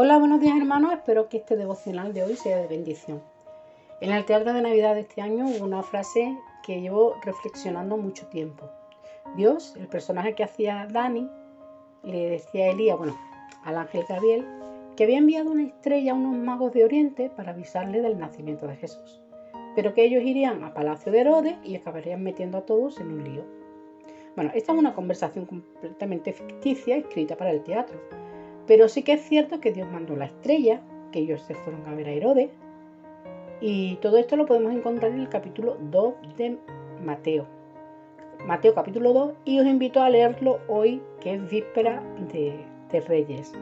Hola, buenos días hermanos, espero que este devocional de hoy sea de bendición. En el teatro de Navidad de este año hubo una frase que llevo reflexionando mucho tiempo. Dios, el personaje que hacía Dani, le decía a Elías, bueno, al ángel Gabriel, que había enviado una estrella a unos magos de Oriente para avisarle del nacimiento de Jesús, pero que ellos irían a Palacio de Herodes y acabarían metiendo a todos en un lío. Bueno, esta es una conversación completamente ficticia escrita para el teatro, pero sí que es cierto que Dios mandó la estrella, que ellos se fueron a ver a Herodes. Y todo esto lo podemos encontrar en el capítulo 2 de Mateo. Mateo capítulo 2 y os invito a leerlo hoy que es víspera de, de Reyes.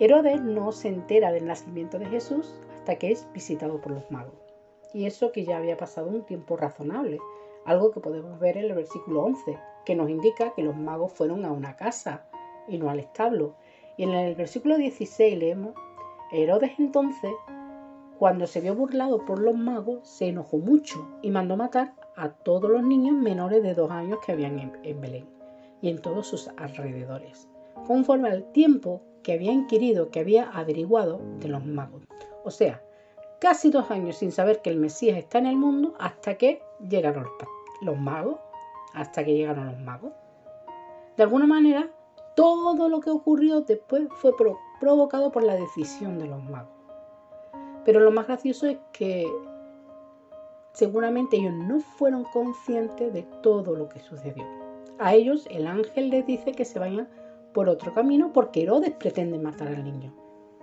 Herodes no se entera del nacimiento de Jesús hasta que es visitado por los magos. Y eso que ya había pasado un tiempo razonable, algo que podemos ver en el versículo 11, que nos indica que los magos fueron a una casa y no al establo, y en el versículo 16 leemos, Herodes entonces, cuando se vio burlado por los magos, se enojó mucho y mandó matar a todos los niños menores de dos años que habían en, Belén y en todos sus alrededores, conforme al tiempo que había inquirido, que había averiguado de los magos. O sea, casi dos años sin saber que el Mesías está en el mundo hasta que llegaron los magos, hasta que llegaron los magos. De alguna manera, todo lo que ocurrió después fue provocado por la decisión de los magos. Pero lo más gracioso es que seguramente ellos no fueron conscientes de todo lo que sucedió. A ellos el ángel les dice que se vayan por otro camino porque Herodes pretende matar al niño.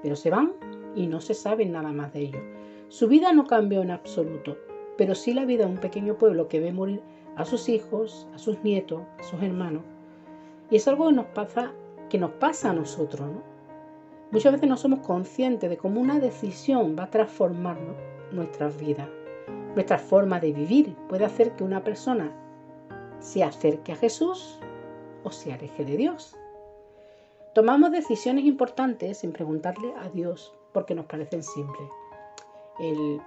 Pero se van y no se sabe nada más de ellos. Su vida no cambió en absoluto, pero sí la vida de un pequeño pueblo que ve morir a sus hijos, a sus nietos, a sus hermanos y es algo que nos pasa, que nos pasa a nosotros, Muchas veces no somos conscientes de cómo una decisión va a transformar nuestras vidas. Nuestra forma de vivir puede hacer que una persona se acerque a Jesús o se aleje de Dios. Tomamos decisiones importantes sin preguntarle a Dios porque nos parecen simples.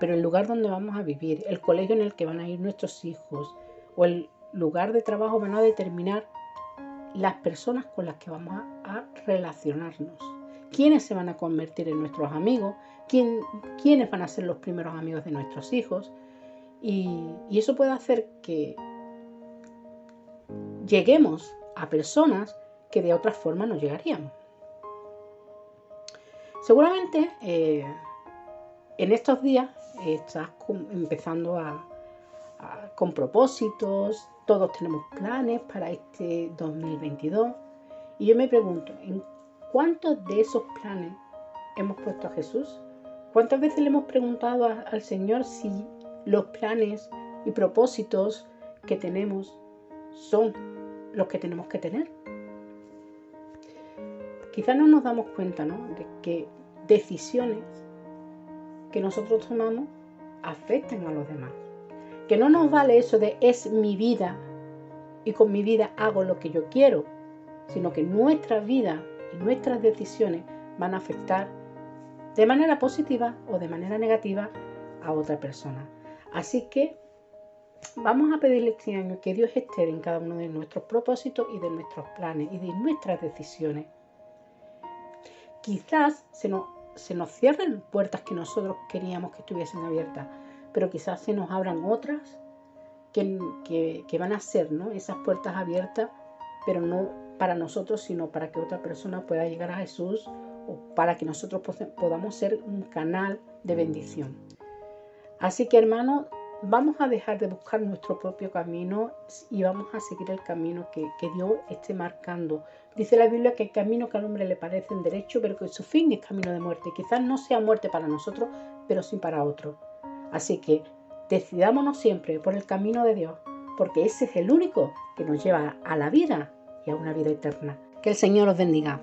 pero el lugar donde vamos a vivir, el colegio en el que van a ir nuestros hijos o el lugar de trabajo van a determinar las personas con las que vamos a, relacionarnos. ¿Quiénes se van a convertir en nuestros amigos? ¿Quién, ¿Quiénes van a ser los primeros amigos de nuestros hijos? Y, eso puede hacer que lleguemos a personas que de otra forma no llegaríamos. Seguramente eh, en estos días estás empezando a, con propósitos, todos tenemos planes para este 2022. Y yo me pregunto, ¿en cuántos de esos planes hemos puesto a Jesús? ¿Cuántas veces le hemos preguntado al Señor si los planes y propósitos que tenemos son los que tenemos que tener? Quizás no nos damos cuenta ¿no? de que decisiones que nosotros tomamos afecten a los demás. Que no nos vale eso de es mi vida y con mi vida hago lo que yo quiero, sino que nuestra vida y nuestras decisiones van a afectar de manera positiva o de manera negativa a otra persona. Así que vamos a pedirle este año que Dios esté en cada uno de nuestros propósitos y de nuestros planes y de nuestras decisiones. Quizás se nos, se nos cierren puertas que nosotros queríamos que estuviesen abiertas, pero quizás se nos abran otras que, van a ser ¿no? esas puertas abiertas, pero no para nosotros, sino para que otra persona pueda llegar a Jesús o para que nosotros podamos ser un canal de bendición. Así que hermanos, vamos a dejar de buscar nuestro propio camino y vamos a seguir el camino que, que, Dios esté marcando. Dice la Biblia que el camino que al hombre le parece en derecho, pero que su fin es camino de muerte. Quizás no sea muerte para nosotros, pero sí para otros. Así que decidámonos siempre por el camino de Dios, porque ese es el único que nos lleva a la vida y a una vida eterna. Que el Señor os bendiga.